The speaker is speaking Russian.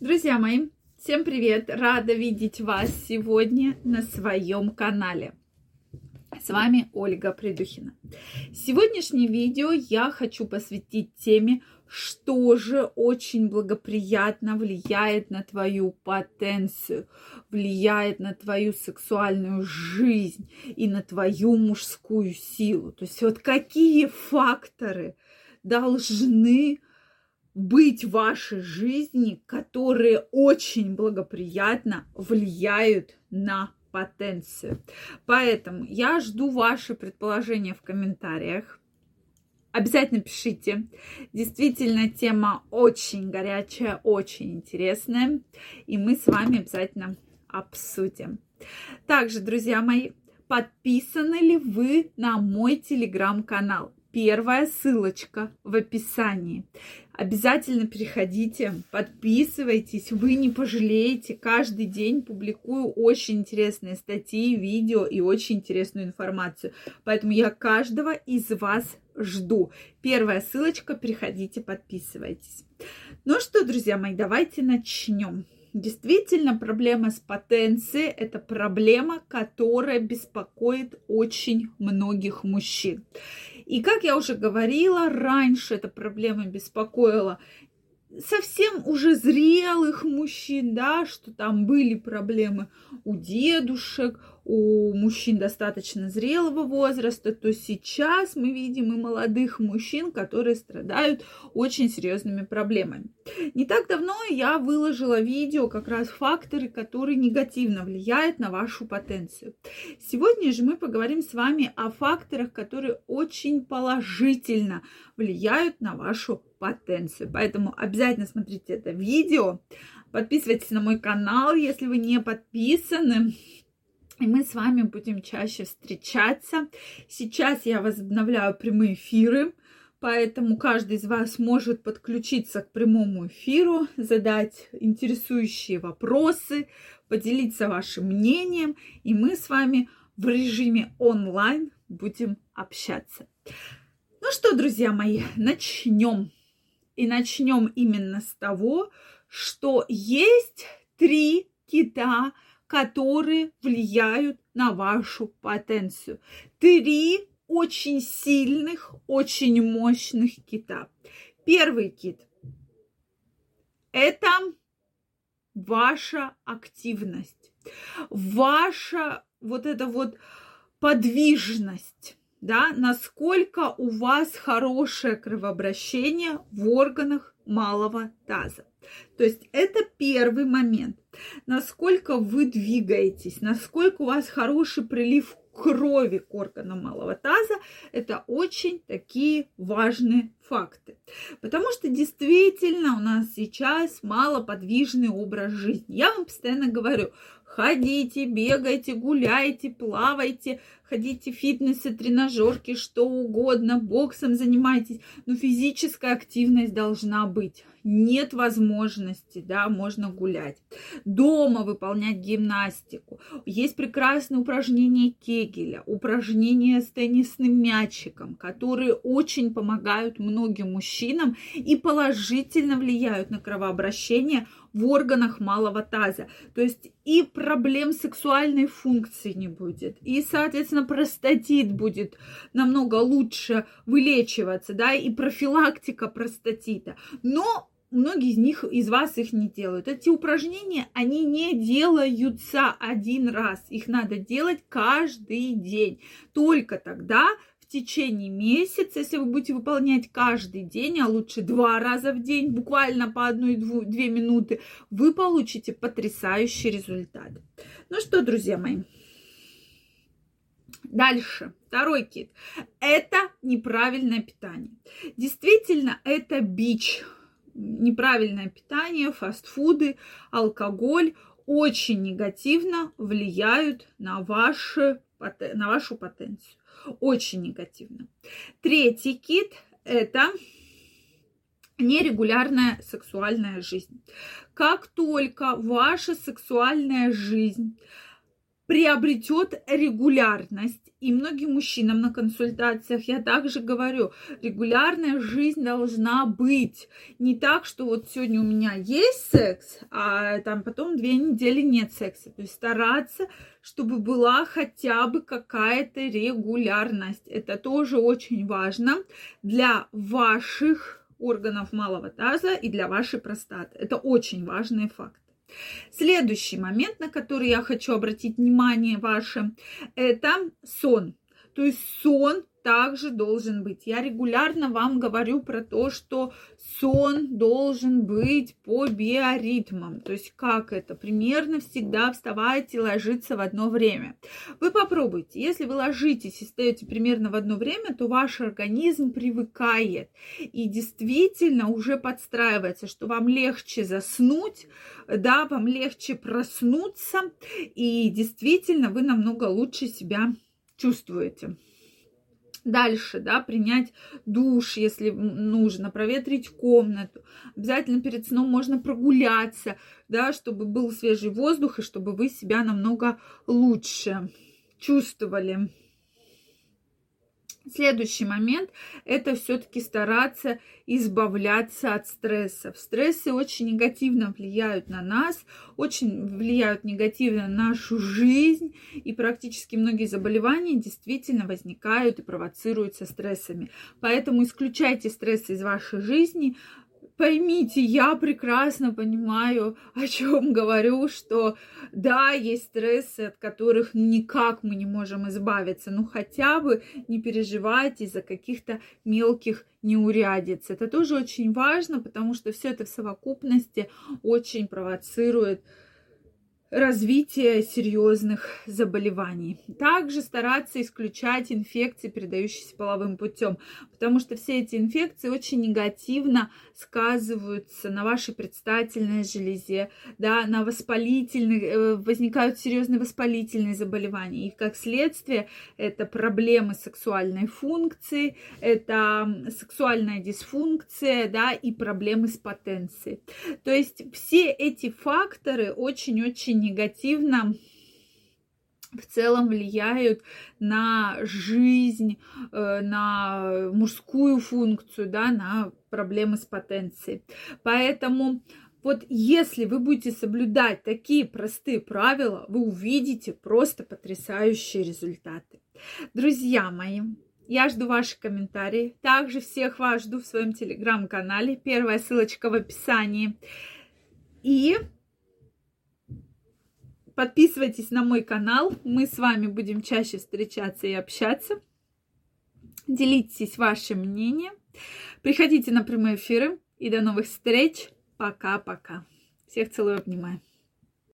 Друзья мои, всем привет! Рада видеть вас сегодня на своем канале. С вами Ольга Придухина. Сегодняшнее видео я хочу посвятить теме, что же очень благоприятно влияет на твою потенцию, влияет на твою сексуальную жизнь и на твою мужскую силу. То есть вот какие факторы должны быть в вашей жизни, которые очень благоприятно влияют на потенцию. Поэтому я жду ваши предположения в комментариях. Обязательно пишите. Действительно, тема очень горячая, очень интересная. И мы с вами обязательно обсудим. Также, друзья мои, подписаны ли вы на мой телеграм-канал? Первая ссылочка в описании. Обязательно переходите, подписывайтесь, вы не пожалеете. Каждый день публикую очень интересные статьи, видео и очень интересную информацию. Поэтому я каждого из вас жду. Первая ссылочка, переходите, подписывайтесь. Ну что, друзья мои, давайте начнем. Действительно, проблема с потенцией – это проблема, которая беспокоит очень многих мужчин. И как я уже говорила, раньше эта проблема беспокоила совсем уже зрелых мужчин, да, что там были проблемы у дедушек, у мужчин достаточно зрелого возраста, то сейчас мы видим и молодых мужчин, которые страдают очень серьезными проблемами. Не так давно я выложила видео как раз факторы, которые негативно влияют на вашу потенцию. Сегодня же мы поговорим с вами о факторах, которые очень положительно влияют на вашу потенцию. Поэтому обязательно смотрите это видео. Подписывайтесь на мой канал, если вы не подписаны. И мы с вами будем чаще встречаться. Сейчас я возобновляю прямые эфиры, поэтому каждый из вас может подключиться к прямому эфиру, задать интересующие вопросы, поделиться вашим мнением, и мы с вами в режиме онлайн будем общаться. Ну что, друзья мои, начнем. И начнем именно с того, что есть три кита – которые влияют на вашу потенцию. Три очень сильных, очень мощных кита. Первый кит – это ваша активность, ваша вот эта вот подвижность, да, насколько у вас хорошее кровообращение в органах малого таза. То есть это первый момент. Насколько вы двигаетесь, насколько у вас хороший прилив крови к органам малого таза, это очень такие важные факты. Потому что действительно у нас сейчас малоподвижный образ жизни. Я вам постоянно говорю, ходите, бегайте, гуляйте, плавайте, ходите в фитнесы, тренажерки, что угодно, боксом занимайтесь, но физическая активность должна быть. Нет возможности, да, можно гулять. Дома выполнять гимнастику. Есть прекрасные упражнения Кегеля, упражнения с теннисным мячиком, которые очень помогают многим мужчинам и положительно влияют на кровообращение в органах малого таза. То есть и проблем сексуальной функции не будет, и, соответственно, простатит будет намного лучше вылечиваться, да, и профилактика простатита. Но многие из них, из вас их не делают. Эти упражнения, они не делаются один раз. Их надо делать каждый день. Только тогда в течение месяца, если вы будете выполнять каждый день, а лучше два раза в день, буквально по одной-две минуты, вы получите потрясающий результат. Ну что, друзья мои, Дальше, второй кит. Это неправильное питание. Действительно, это бич. Неправильное питание, фастфуды, алкоголь очень негативно влияют на, ваши, на вашу потенцию очень негативно. Третий кит – это нерегулярная сексуальная жизнь. Как только ваша сексуальная жизнь приобретет регулярность. И многим мужчинам на консультациях я также говорю, регулярная жизнь должна быть. Не так, что вот сегодня у меня есть секс, а там потом две недели нет секса. То есть стараться, чтобы была хотя бы какая-то регулярность. Это тоже очень важно для ваших органов малого таза и для вашей простаты. Это очень важный факт. Следующий момент, на который я хочу обратить внимание ваше, это сон. То есть сон также должен быть. Я регулярно вам говорю про то, что сон должен быть по биоритмам. То есть как это? Примерно всегда вставать и ложиться в одно время. Вы попробуйте. Если вы ложитесь и встаете примерно в одно время, то ваш организм привыкает и действительно уже подстраивается, что вам легче заснуть, да, вам легче проснуться, и действительно вы намного лучше себя чувствуете. Дальше, да, принять душ, если нужно, проветрить комнату. Обязательно перед сном можно прогуляться, да, чтобы был свежий воздух и чтобы вы себя намного лучше чувствовали. Следующий момент – это все-таки стараться избавляться от стрессов. Стрессы очень негативно влияют на нас, очень влияют негативно на нашу жизнь, и практически многие заболевания действительно возникают и провоцируются стрессами. Поэтому исключайте стрессы из вашей жизни, поймите, я прекрасно понимаю, о чем говорю, что да, есть стрессы, от которых никак мы не можем избавиться, но хотя бы не переживайте из-за каких-то мелких неурядиц. Это тоже очень важно, потому что все это в совокупности очень провоцирует развития серьезных заболеваний. Также стараться исключать инфекции, передающиеся половым путем, потому что все эти инфекции очень негативно сказываются на вашей предстательной железе, да, на воспалительных, э, возникают серьезные воспалительные заболевания. И как следствие это проблемы сексуальной функции, это сексуальная дисфункция, да, и проблемы с потенцией. То есть все эти факторы очень-очень негативно в целом влияют на жизнь, э, на мужскую функцию, да, на проблемы с потенцией. Поэтому вот если вы будете соблюдать такие простые правила, вы увидите просто потрясающие результаты. Друзья мои, я жду ваши комментарии. Также всех вас жду в своем телеграм-канале. Первая ссылочка в описании. И Подписывайтесь на мой канал. Мы с вами будем чаще встречаться и общаться. Делитесь вашим мнением. Приходите на прямые эфиры. И до новых встреч. Пока-пока. Всех целую, обнимаю.